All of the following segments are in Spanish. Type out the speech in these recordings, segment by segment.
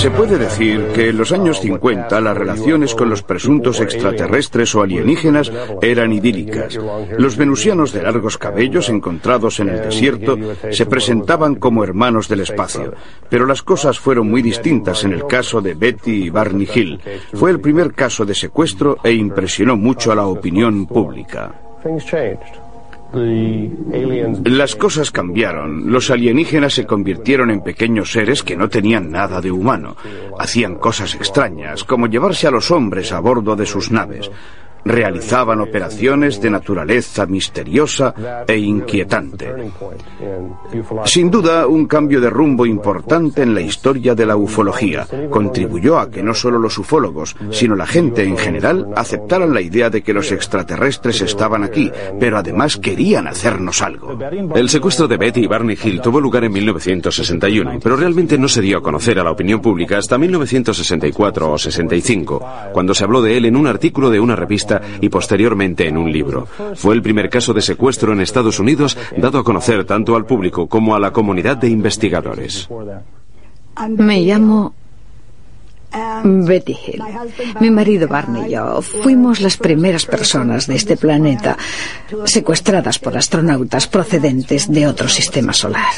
Se puede decir que en los años 50 las relaciones con los presuntos extraterrestres o alienígenas eran idílicas. Los venusianos de largos cabellos encontrados en el desierto se presentaban como hermanos del espacio. Pero las cosas fueron muy distintas en el caso de Betty y Barney Hill. Fue el primer caso de secuestro e impresionó mucho a la opinión pública. Las cosas cambiaron. Los alienígenas se convirtieron en pequeños seres que no tenían nada de humano. Hacían cosas extrañas, como llevarse a los hombres a bordo de sus naves realizaban operaciones de naturaleza misteriosa e inquietante. Sin duda, un cambio de rumbo importante en la historia de la ufología contribuyó a que no solo los ufólogos, sino la gente en general aceptaran la idea de que los extraterrestres estaban aquí, pero además querían hacernos algo. El secuestro de Betty y Barney Hill tuvo lugar en 1961, pero realmente no se dio a conocer a la opinión pública hasta 1964 o 65, cuando se habló de él en un artículo de una revista y posteriormente en un libro. Fue el primer caso de secuestro en Estados Unidos dado a conocer tanto al público como a la comunidad de investigadores. Me llamo Betty Hill. Mi marido Barney y yo fuimos las primeras personas de este planeta secuestradas por astronautas procedentes de otro sistema solar.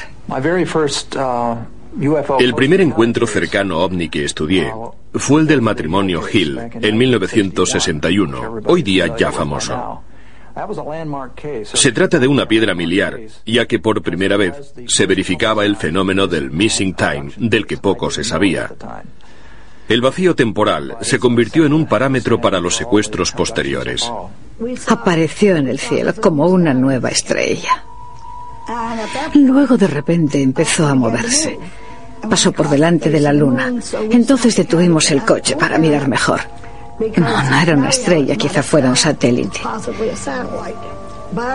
El primer encuentro cercano ovni que estudié fue el del matrimonio Hill en 1961, hoy día ya famoso. Se trata de una piedra miliar, ya que por primera vez se verificaba el fenómeno del missing time, del que poco se sabía. El vacío temporal se convirtió en un parámetro para los secuestros posteriores. Apareció en el cielo como una nueva estrella. Luego de repente empezó a moverse. Pasó por delante de la luna. Entonces detuvimos el coche para mirar mejor. No, no era una estrella, quizá fuera un satélite.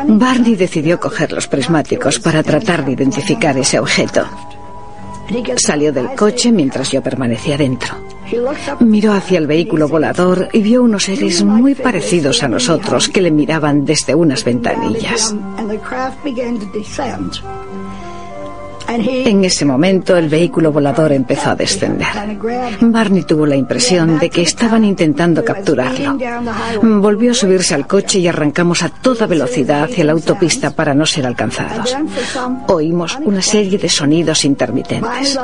Barney decidió coger los prismáticos para tratar de identificar ese objeto. Salió del coche mientras yo permanecía dentro. Miró hacia el vehículo volador y vio unos seres muy parecidos a nosotros que le miraban desde unas ventanillas. En ese momento el vehículo volador empezó a descender. Barney tuvo la impresión de que estaban intentando capturarlo. Volvió a subirse al coche y arrancamos a toda velocidad hacia la autopista para no ser alcanzados. Oímos una serie de sonidos intermitentes.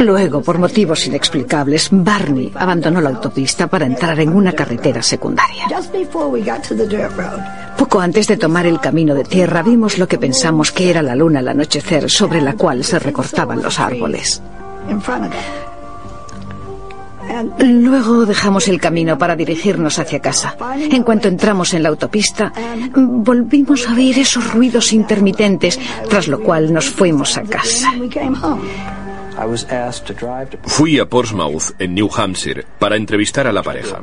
Luego, por motivos inexplicables, Barney abandonó la autopista para entrar en una carretera secundaria. Poco antes de tomar el camino de tierra vimos lo que pensamos que era la luna al anochecer sobre la cual se recortaban los árboles. Luego dejamos el camino para dirigirnos hacia casa. En cuanto entramos en la autopista, volvimos a oír esos ruidos intermitentes, tras lo cual nos fuimos a casa. Fui a Portsmouth, en New Hampshire, para entrevistar a la pareja.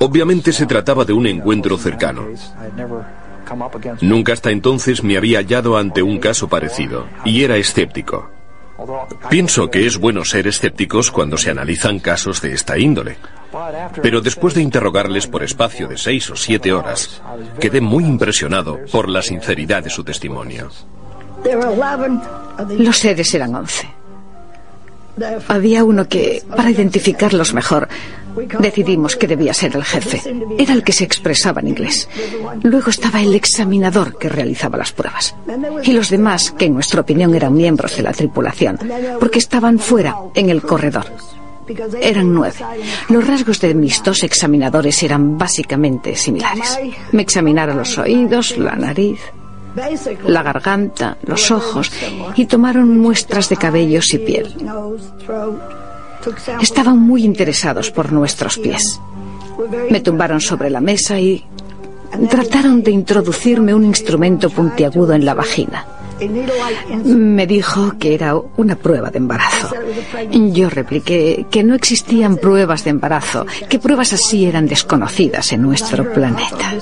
Obviamente se trataba de un encuentro cercano. Nunca hasta entonces me había hallado ante un caso parecido, y era escéptico. Pienso que es bueno ser escépticos cuando se analizan casos de esta índole. Pero después de interrogarles por espacio de seis o siete horas, quedé muy impresionado por la sinceridad de su testimonio. Los seres eran once. Había uno que, para identificarlos mejor, decidimos que debía ser el jefe. Era el que se expresaba en inglés. Luego estaba el examinador que realizaba las pruebas. Y los demás, que en nuestra opinión eran miembros de la tripulación, porque estaban fuera, en el corredor. Eran nueve. Los rasgos de mis dos examinadores eran básicamente similares. Me examinaron los oídos, la nariz, la garganta, los ojos y tomaron muestras de cabellos y piel. Estaban muy interesados por nuestros pies. Me tumbaron sobre la mesa y trataron de introducirme un instrumento puntiagudo en la vagina. Me dijo que era una prueba de embarazo. Yo repliqué que no existían pruebas de embarazo, que pruebas así eran desconocidas en nuestro planeta.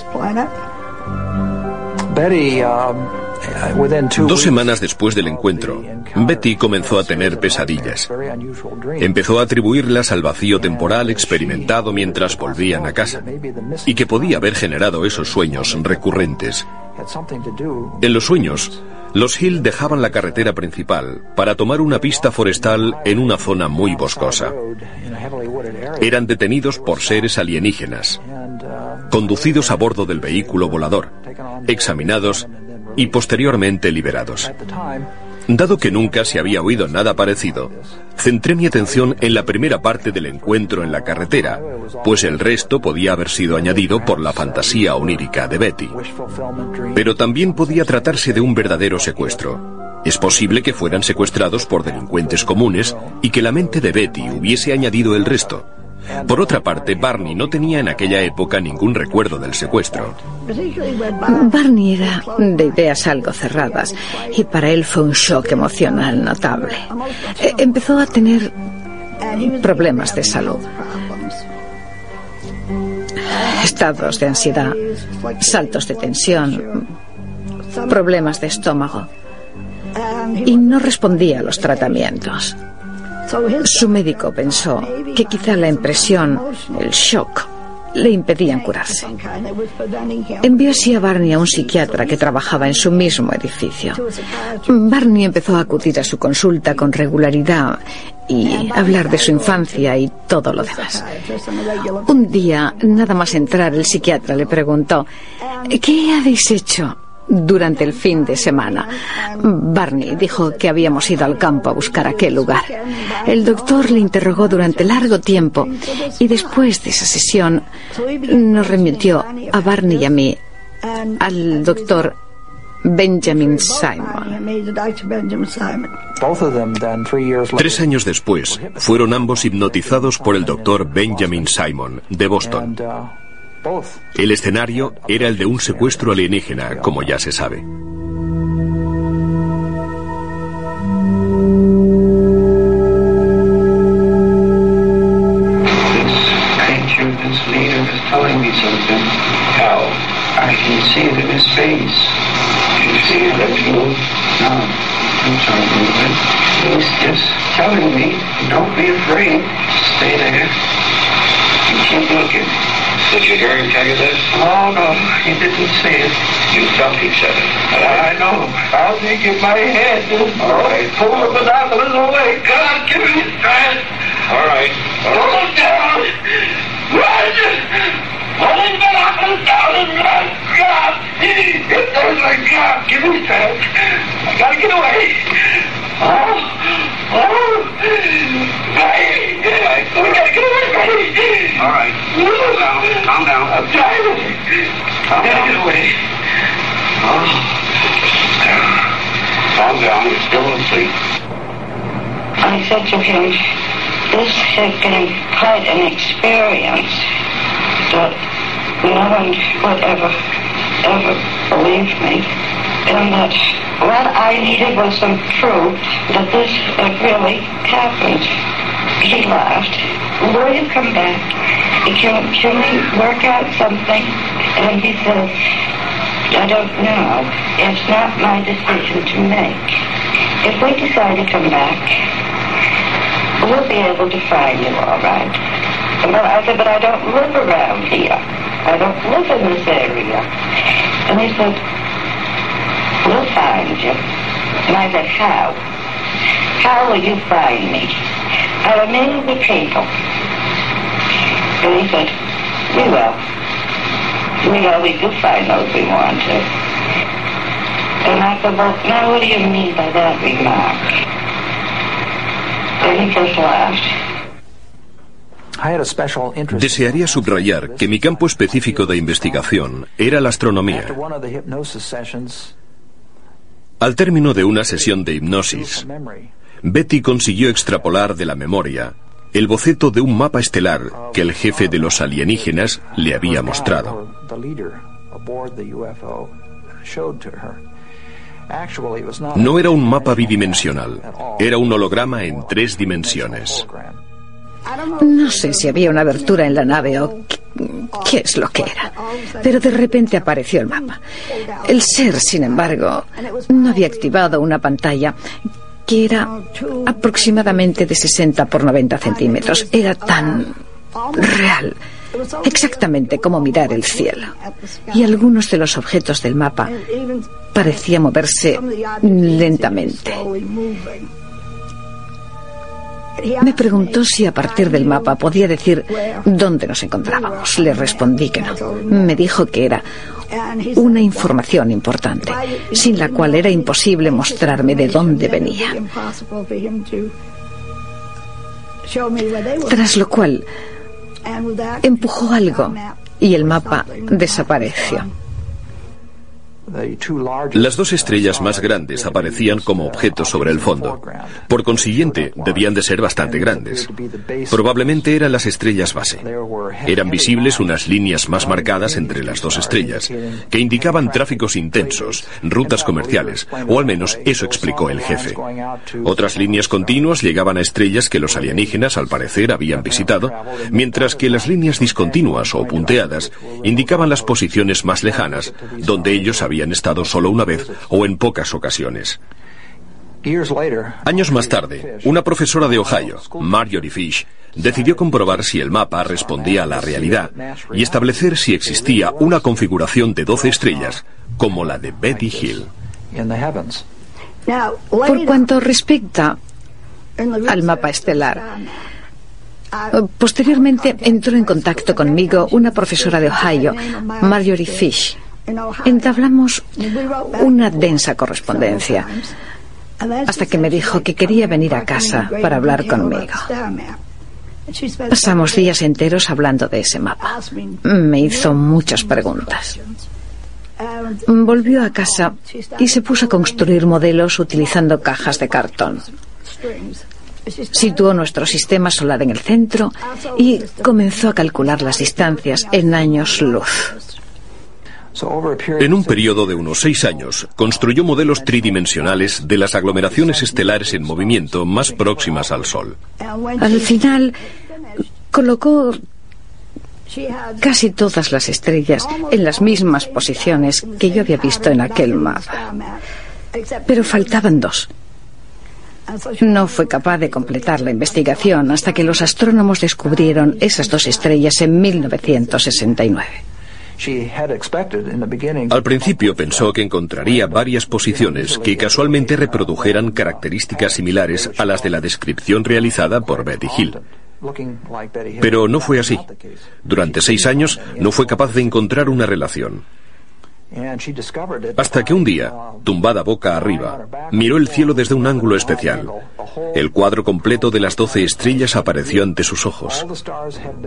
Dos semanas después del encuentro, Betty comenzó a tener pesadillas. Empezó a atribuirlas al vacío temporal experimentado mientras volvían a casa y que podía haber generado esos sueños recurrentes. En los sueños, Los Hill dejaban la carretera principal para tomar una pista forestal en una zona muy boscosa. Eran detenidos por seres alienígenas, conducidos a bordo del vehículo volador, examinados y posteriormente liberados. Dado que nunca se había oído nada parecido, centré mi atención en la primera parte del encuentro en la carretera, pues el resto podía haber sido añadido por la fantasía onírica de Betty. Pero también podía tratarse de un verdadero secuestro. Es posible que fueran secuestrados por delincuentes comunes y que la mente de Betty hubiese añadido el resto. Por otra parte, Barney no tenía en aquella época ningún recuerdo del secuestro. Barney era de ideas algo cerradas y para él fue un shock emocional notable. Eh, empezó a tener problemas de salud. Estados de ansiedad, saltos de tensión, problemas de estómago. Y no respondía a los tratamientos. Su médico pensó que quizá la impresión, el shock, le impedían curarse. Envió así a Barney a un psiquiatra que trabajaba en su mismo edificio. Barney empezó a acudir a su consulta con regularidad y hablar de su infancia y todo lo demás. Un día, nada más entrar, el psiquiatra le preguntó, ¿qué habéis hecho durante el fin de semana. Barney dijo que habíamos ido al campo a buscar aquel lugar. El doctor le interrogó durante largo tiempo y después de esa sesión nos remitió a Barney y a mí al doctor Benjamin Simon. Tres años después, fueron ambos hipnotizados por el doctor Benjamin Simon, de Boston. El escenario era el de un secuestro alienígena, como ya se sabe. Stay there. Keep looking. Did you hear him tell you this? Oh, no, he didn't say it. You felt he said it. I know. I'll think in my head. All right. Pull the binoculars away. God, give me strength. All right. All right. Pull it down. Run! Pull the binoculars down and run. God! If there's a God, give me strength. I gotta get away. Oh! All right. Calm down. Calm down. I'm gotta get away. Calm down. Still asleep. I said to him, this has been quite an experience that no one would ever, ever believe me. And that what I needed was some proof that this had really happened. He laughed. Will you come back? Can, can we work out something? And he said, I don't know. It's not my decision to make. If we decide to come back, we'll be able to find you all right. But I said, but I don't live around here. I don't live in this area. And he said, we'll find you. And I said, how? How will you find me? I remain the people. And he said, we will. We always do find those we want to. And I said, well, now what do you mean by that remark? And he just laughed. Desearía subrayar que mi campo específico de investigación era la astronomía. Al término de una sesión de hipnosis, Betty consiguió extrapolar de la memoria el boceto de un mapa estelar que el jefe de los alienígenas le había mostrado. No era un mapa bidimensional, era un holograma en tres dimensiones. No sé si había una abertura en la nave o qué es lo que era, pero de repente apareció el mapa. El ser, sin embargo, no había activado una pantalla que era aproximadamente de 60 por 90 centímetros. Era tan real exactamente como mirar el cielo. Y algunos de los objetos del mapa parecían moverse lentamente. Me preguntó si a partir del mapa podía decir dónde nos encontrábamos. Le respondí que no. Me dijo que era una información importante, sin la cual era imposible mostrarme de dónde venía. Tras lo cual, empujó algo y el mapa desapareció. Las dos estrellas más grandes aparecían como objetos sobre el fondo. Por consiguiente, debían de ser bastante grandes. Probablemente eran las estrellas base. Eran visibles unas líneas más marcadas entre las dos estrellas, que indicaban tráficos intensos, rutas comerciales, o al menos eso explicó el jefe. Otras líneas continuas llegaban a estrellas que los alienígenas, al parecer, habían visitado, mientras que las líneas discontinuas o punteadas indicaban las posiciones más lejanas, donde ellos habían habían estado solo una vez o en pocas ocasiones. Años más tarde, una profesora de Ohio, Marjorie Fish, decidió comprobar si el mapa respondía a la realidad y establecer si existía una configuración de 12 estrellas como la de Betty Hill. Por cuanto respecta al mapa estelar, posteriormente entró en contacto conmigo una profesora de Ohio, Marjorie Fish, Entablamos una densa correspondencia hasta que me dijo que quería venir a casa para hablar conmigo. Pasamos días enteros hablando de ese mapa. Me hizo muchas preguntas. Volvió a casa y se puso a construir modelos utilizando cajas de cartón. Situó nuestro sistema solar en el centro y comenzó a calcular las distancias en años luz. En un periodo de unos seis años, construyó modelos tridimensionales de las aglomeraciones estelares en movimiento más próximas al Sol. Al final, colocó casi todas las estrellas en las mismas posiciones que yo había visto en aquel mapa. Pero faltaban dos. No fue capaz de completar la investigación hasta que los astrónomos descubrieron esas dos estrellas en 1969. Al principio pensó que encontraría varias posiciones que casualmente reprodujeran características similares a las de la descripción realizada por Betty Hill. Pero no fue así. Durante seis años no fue capaz de encontrar una relación. Hasta que un día, tumbada boca arriba, miró el cielo desde un ángulo especial. El cuadro completo de las doce estrellas apareció ante sus ojos.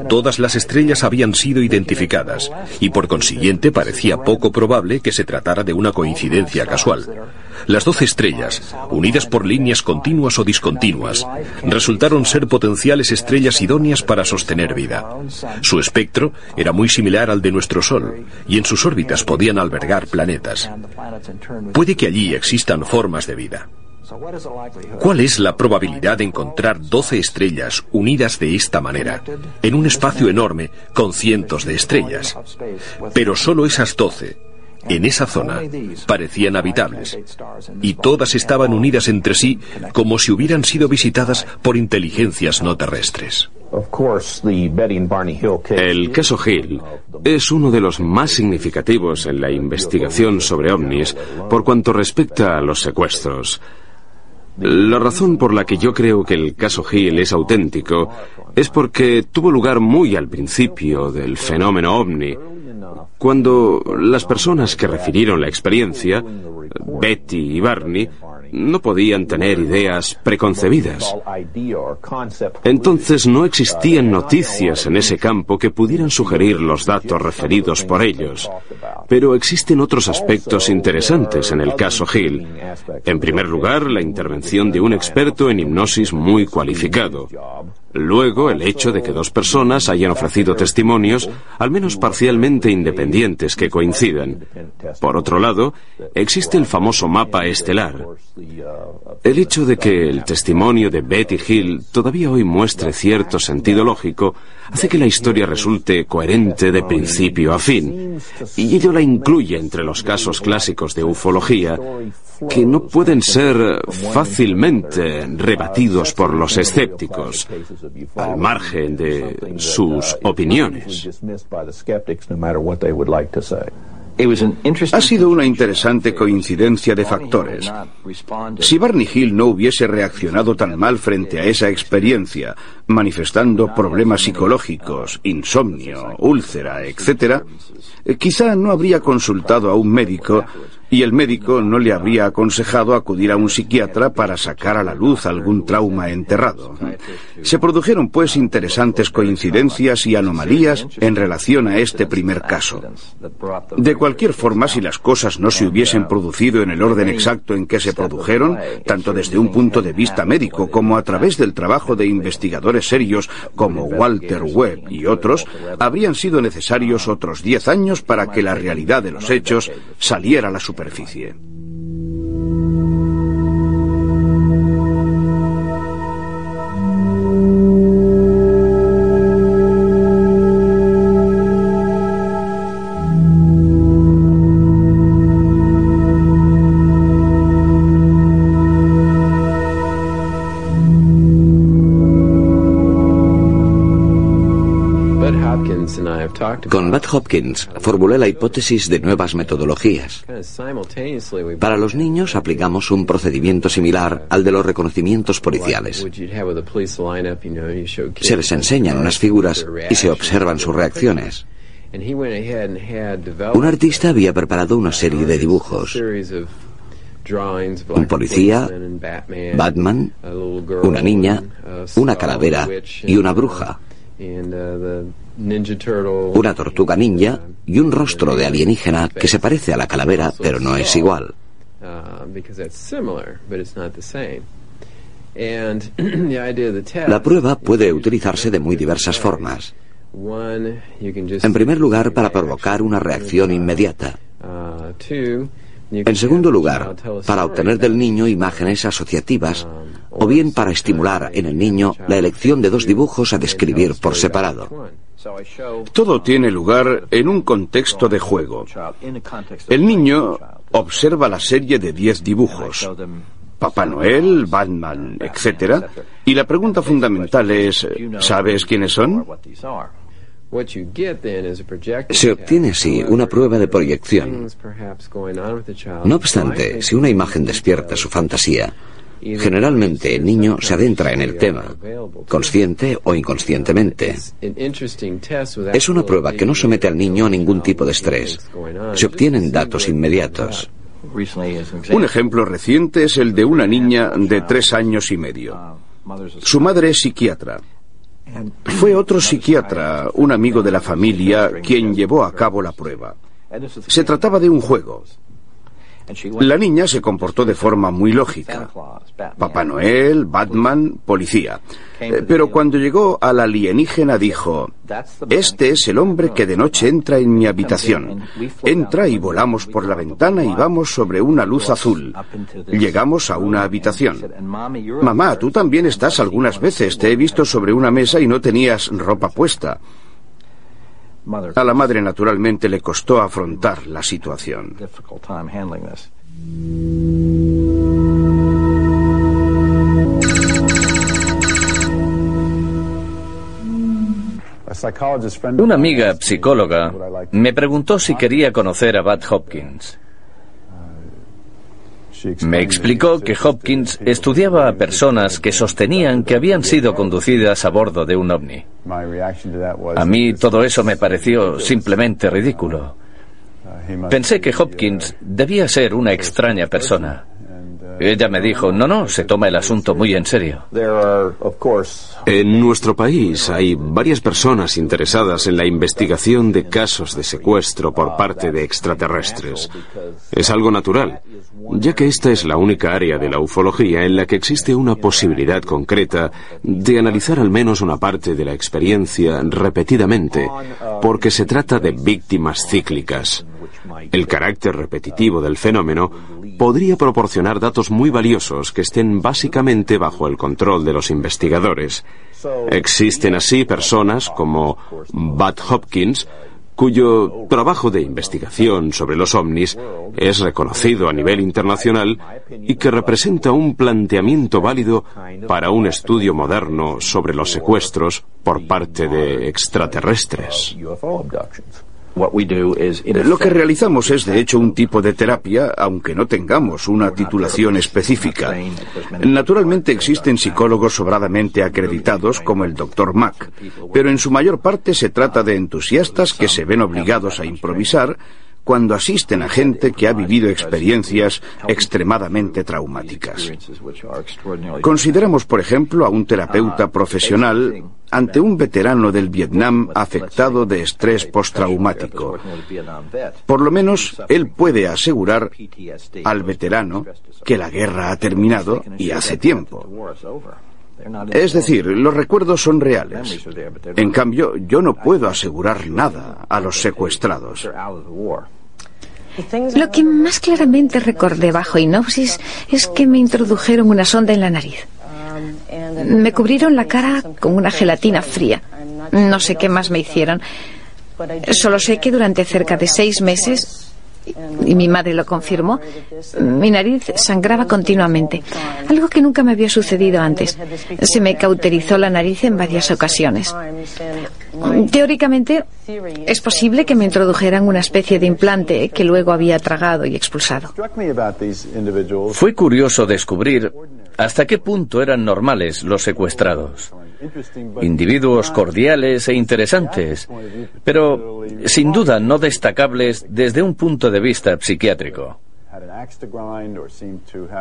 Todas las estrellas habían sido identificadas y por consiguiente parecía poco probable que se tratara de una coincidencia casual. Las doce estrellas, unidas por líneas continuas o discontinuas, resultaron ser potenciales estrellas idóneas para sostener vida. Su espectro era muy similar al de nuestro Sol y en sus órbitas podían albergar planetas. Puede que allí existan formas de vida. ¿Cuál es la probabilidad de encontrar 12 estrellas unidas de esta manera, en un espacio enorme con cientos de estrellas? Pero solo esas 12, en esa zona, parecían habitables, y todas estaban unidas entre sí como si hubieran sido visitadas por inteligencias no terrestres. El caso Hill es uno de los más significativos en la investigación sobre ovnis por cuanto respecta a los secuestros. La razón por la que yo creo que el caso Hill es auténtico es porque tuvo lugar muy al principio del fenómeno ovni, cuando las personas que refirieron la experiencia, Betty y Barney, no podían tener ideas preconcebidas. Entonces no existían noticias en ese campo que pudieran sugerir los datos referidos por ellos. Pero existen otros aspectos interesantes en el caso Hill. En primer lugar, la intervención de un experto en hipnosis muy cualificado. Luego, el hecho de que dos personas hayan ofrecido testimonios, al menos parcialmente independientes, que coincidan. Por otro lado, existe el famoso mapa estelar. El hecho de que el testimonio de Betty Hill todavía hoy muestre cierto sentido lógico hace que la historia resulte coherente de principio a fin, y ello la incluye entre los casos clásicos de ufología que no pueden ser fácilmente rebatidos por los escépticos. Al margen de sus opiniones. Ha sido una interesante coincidencia de factores. Si Barney Hill no hubiese reaccionado tan mal frente a esa experiencia, manifestando problemas psicológicos, insomnio, úlcera, etc., quizá no habría consultado a un médico y el médico no le habría aconsejado acudir a un psiquiatra para sacar a la luz algún trauma enterrado. Se produjeron, pues, interesantes coincidencias y anomalías en relación a este primer caso. De cualquier forma, si las cosas no se hubiesen producido en el orden exacto en que se produjeron, tanto desde un punto de vista médico como a través del trabajo de investigadores serios como Walter Webb y otros, habrían sido necesarios otros diez años para que la realidad de los hechos saliera a la superficie superficie. Con Matt Hopkins formulé la hipótesis de nuevas metodologías. Para los niños aplicamos un procedimiento similar al de los reconocimientos policiales. Se les enseñan unas figuras y se observan sus reacciones. Un artista había preparado una serie de dibujos. Un policía, Batman, una niña, una calavera y una bruja una tortuga ninja y un rostro de alienígena que se parece a la calavera pero no es igual. La prueba puede utilizarse de muy diversas formas. En primer lugar, para provocar una reacción inmediata. En segundo lugar, para obtener del niño imágenes asociativas o bien para estimular en el niño la elección de dos dibujos a describir por separado. Todo tiene lugar en un contexto de juego. El niño observa la serie de diez dibujos. Papá Noel, Batman, etc. Y la pregunta fundamental es, ¿sabes quiénes son? Se obtiene así una prueba de proyección. No obstante, si una imagen despierta su fantasía, Generalmente el niño se adentra en el tema, consciente o inconscientemente. Es una prueba que no somete al niño a ningún tipo de estrés. Se obtienen datos inmediatos. Un ejemplo reciente es el de una niña de tres años y medio. Su madre es psiquiatra. Fue otro psiquiatra, un amigo de la familia, quien llevó a cabo la prueba. Se trataba de un juego. La niña se comportó de forma muy lógica. Papá Noel, Batman, policía. Eh, pero cuando llegó al alienígena dijo, este es el hombre que de noche entra en mi habitación. Entra y volamos por la ventana y vamos sobre una luz azul. Llegamos a una habitación. Mamá, tú también estás algunas veces. Te he visto sobre una mesa y no tenías ropa puesta. A la madre naturalmente le costó afrontar la situación. Una amiga psicóloga me preguntó si quería conocer a Bud Hopkins. Me explicó que Hopkins estudiaba a personas que sostenían que habían sido conducidas a bordo de un ovni. A mí todo eso me pareció simplemente ridículo. Pensé que Hopkins debía ser una extraña persona. Ella me dijo, no, no, se toma el asunto muy en serio. En nuestro país hay varias personas interesadas en la investigación de casos de secuestro por parte de extraterrestres. Es algo natural, ya que esta es la única área de la ufología en la que existe una posibilidad concreta de analizar al menos una parte de la experiencia repetidamente, porque se trata de víctimas cíclicas. El carácter repetitivo del fenómeno podría proporcionar datos muy valiosos que estén básicamente bajo el control de los investigadores. Existen así personas como Bud Hopkins, cuyo trabajo de investigación sobre los ovnis es reconocido a nivel internacional y que representa un planteamiento válido para un estudio moderno sobre los secuestros por parte de extraterrestres. Lo que realizamos es de hecho un tipo de terapia, aunque no tengamos una titulación específica. Naturalmente existen psicólogos sobradamente acreditados como el Dr. Mack, pero en su mayor parte se trata de entusiastas que se ven obligados a improvisar cuando asisten a gente que ha vivido experiencias extremadamente traumáticas. Consideramos, por ejemplo, a un terapeuta profesional ante un veterano del Vietnam afectado de estrés postraumático. Por lo menos, él puede asegurar al veterano que la guerra ha terminado y hace tiempo. Es decir, los recuerdos son reales. En cambio, yo no puedo asegurar nada a los secuestrados. Lo que más claramente recordé bajo hipnosis es que me introdujeron una sonda en la nariz. Me cubrieron la cara con una gelatina fría. No sé qué más me hicieron. Solo sé que durante cerca de seis meses y mi madre lo confirmó, mi nariz sangraba continuamente, algo que nunca me había sucedido antes. Se me cauterizó la nariz en varias ocasiones. Teóricamente, es posible que me introdujeran una especie de implante que luego había tragado y expulsado. Fue curioso descubrir hasta qué punto eran normales los secuestrados. Individuos cordiales e interesantes, pero sin duda no destacables desde un punto de vista psiquiátrico.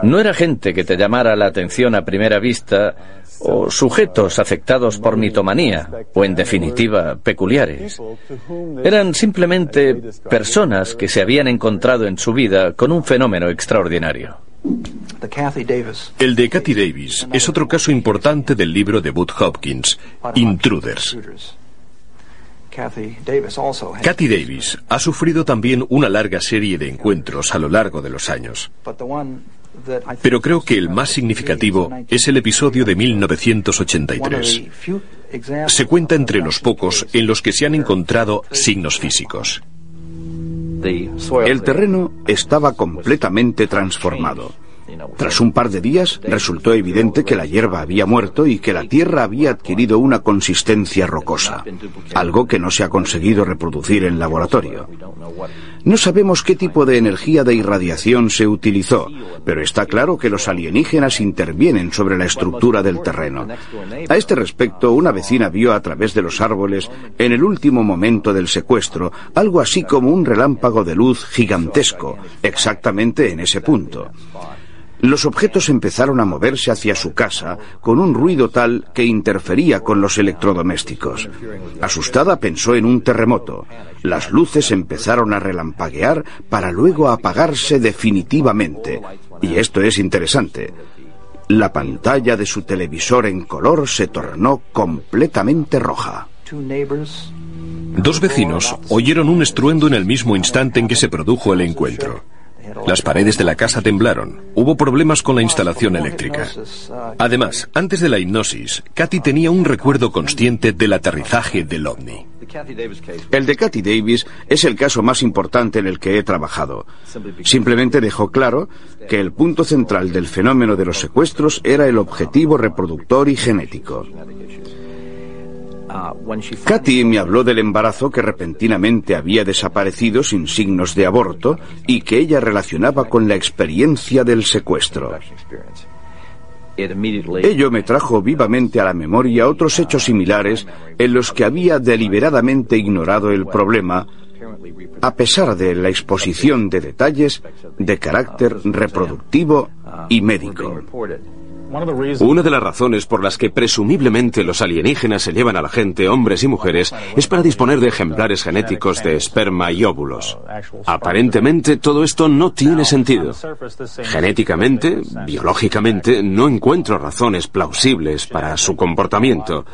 No era gente que te llamara la atención a primera vista o sujetos afectados por mitomanía o en definitiva peculiares. Eran simplemente personas que se habían encontrado en su vida con un fenómeno extraordinario. El de Kathy Davis es otro caso importante del libro de Bud Hopkins, Intruders. Kathy Davis ha sufrido también una larga serie de encuentros a lo largo de los años. Pero creo que el más significativo es el episodio de 1983. Se cuenta entre los pocos en los que se han encontrado signos físicos. El terreno estaba completamente transformado. Tras un par de días resultó evidente que la hierba había muerto y que la tierra había adquirido una consistencia rocosa, algo que no se ha conseguido reproducir en laboratorio. No sabemos qué tipo de energía de irradiación se utilizó, pero está claro que los alienígenas intervienen sobre la estructura del terreno. A este respecto, una vecina vio a través de los árboles, en el último momento del secuestro, algo así como un relámpago de luz gigantesco, exactamente en ese punto. Los objetos empezaron a moverse hacia su casa con un ruido tal que interfería con los electrodomésticos. Asustada pensó en un terremoto. Las luces empezaron a relampaguear para luego apagarse definitivamente. Y esto es interesante. La pantalla de su televisor en color se tornó completamente roja. Dos vecinos oyeron un estruendo en el mismo instante en que se produjo el encuentro. Las paredes de la casa temblaron. Hubo problemas con la instalación eléctrica. Además, antes de la hipnosis, Kathy tenía un recuerdo consciente del aterrizaje del ovni. El de Kathy Davis es el caso más importante en el que he trabajado. Simplemente dejó claro que el punto central del fenómeno de los secuestros era el objetivo reproductor y genético. Katy me habló del embarazo que repentinamente había desaparecido sin signos de aborto y que ella relacionaba con la experiencia del secuestro. Ello me trajo vivamente a la memoria otros hechos similares en los que había deliberadamente ignorado el problema, a pesar de la exposición de detalles de carácter reproductivo y médico. Una de las razones por las que presumiblemente los alienígenas se llevan a la gente, hombres y mujeres, es para disponer de ejemplares genéticos de esperma y óvulos. Aparentemente todo esto no tiene sentido. Genéticamente, biológicamente, no encuentro razones plausibles para su comportamiento.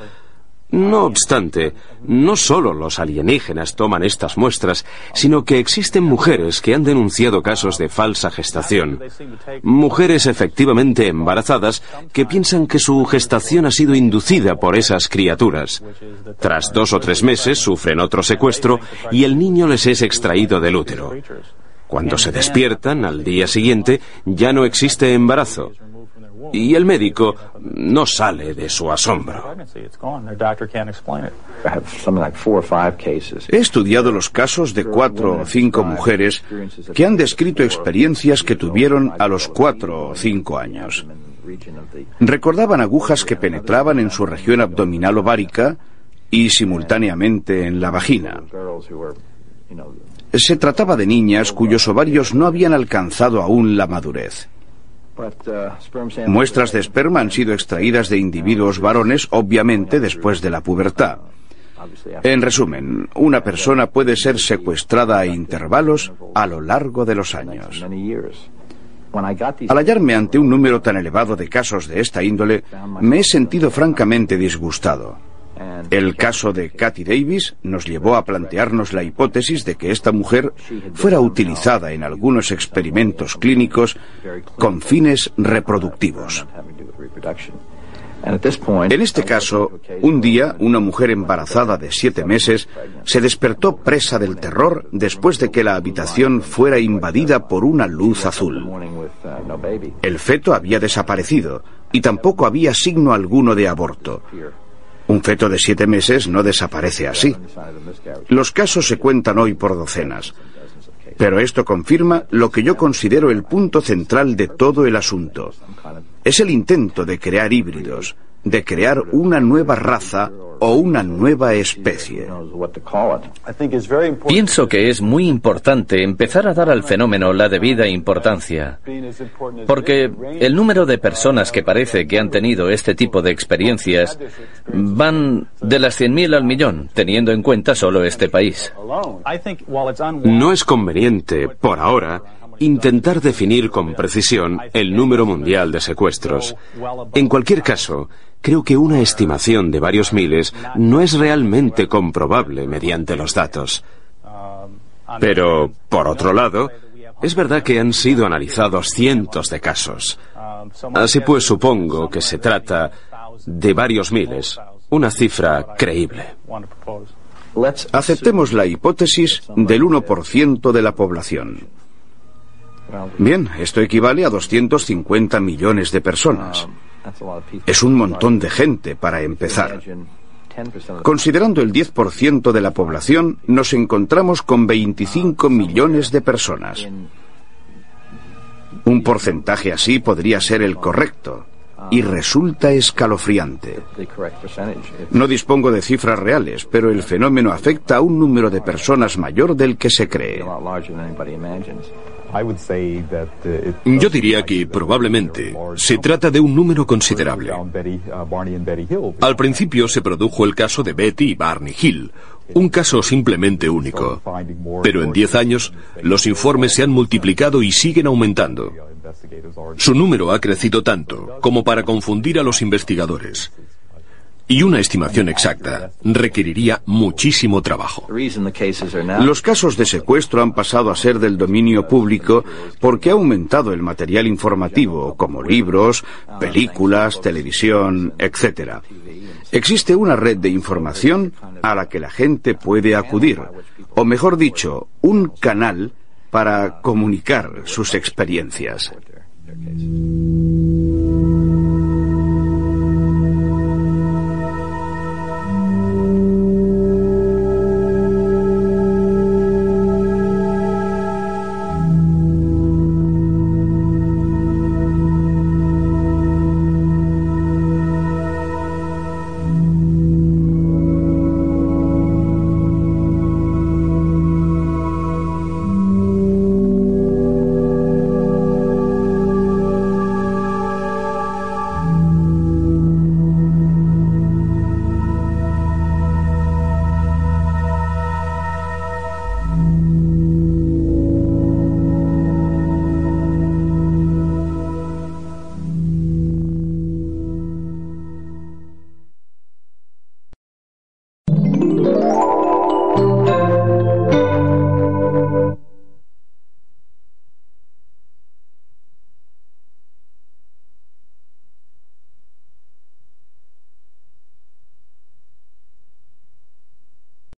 No obstante, no solo los alienígenas toman estas muestras, sino que existen mujeres que han denunciado casos de falsa gestación. Mujeres efectivamente embarazadas que piensan que su gestación ha sido inducida por esas criaturas. Tras dos o tres meses sufren otro secuestro y el niño les es extraído del útero. Cuando se despiertan, al día siguiente, ya no existe embarazo y el médico no sale de su asombro. He estudiado los casos de cuatro o cinco mujeres que han descrito experiencias que tuvieron a los cuatro o cinco años. Recordaban agujas que penetraban en su región abdominal ovárica y simultáneamente en la vagina. Se trataba de niñas cuyos ovarios no habían alcanzado aún la madurez. Muestras de esperma han sido extraídas de individuos varones, obviamente después de la pubertad. En resumen, una persona puede ser secuestrada a intervalos a lo largo de los años. Al hallarme ante un número tan elevado de casos de esta índole, me he sentido francamente disgustado. El caso de Kathy Davis nos llevó a plantearnos la hipótesis de que esta mujer fuera utilizada en algunos experimentos clínicos con fines reproductivos. En este caso, un día, una mujer embarazada de siete meses se despertó presa del terror después de que la habitación fuera invadida por una luz azul. El feto había desaparecido y tampoco había signo alguno de aborto. Un feto de siete meses no desaparece así. Los casos se cuentan hoy por docenas. Pero esto confirma lo que yo considero el punto central de todo el asunto. Es el intento de crear híbridos, de crear una nueva raza o una nueva especie. Pienso que es muy importante empezar a dar al fenómeno la debida importancia, porque el número de personas que parece que han tenido este tipo de experiencias van de las 100.000 al millón, teniendo en cuenta solo este país. No es conveniente, por ahora, intentar definir con precisión el número mundial de secuestros. En cualquier caso, creo que una estimación de varios miles no es realmente comprobable mediante los datos. Pero, por otro lado, es verdad que han sido analizados cientos de casos. Así pues, supongo que se trata de varios miles, una cifra creíble. Aceptemos la hipótesis del 1% de la población. Bien, esto equivale a 250 millones de personas. Es un montón de gente para empezar. Considerando el 10% de la población, nos encontramos con 25 millones de personas. Un porcentaje así podría ser el correcto y resulta escalofriante. No dispongo de cifras reales, pero el fenómeno afecta a un número de personas mayor del que se cree. Yo diría que probablemente se trata de un número considerable. Al principio se produjo el caso de Betty y Barney Hill, un caso simplemente único. Pero en 10 años los informes se han multiplicado y siguen aumentando. Su número ha crecido tanto como para confundir a los investigadores. Y una estimación exacta requeriría muchísimo trabajo. Los casos de secuestro han pasado a ser del dominio público porque ha aumentado el material informativo, como libros, películas, televisión, etc. Existe una red de información a la que la gente puede acudir, o mejor dicho, un canal para comunicar sus experiencias.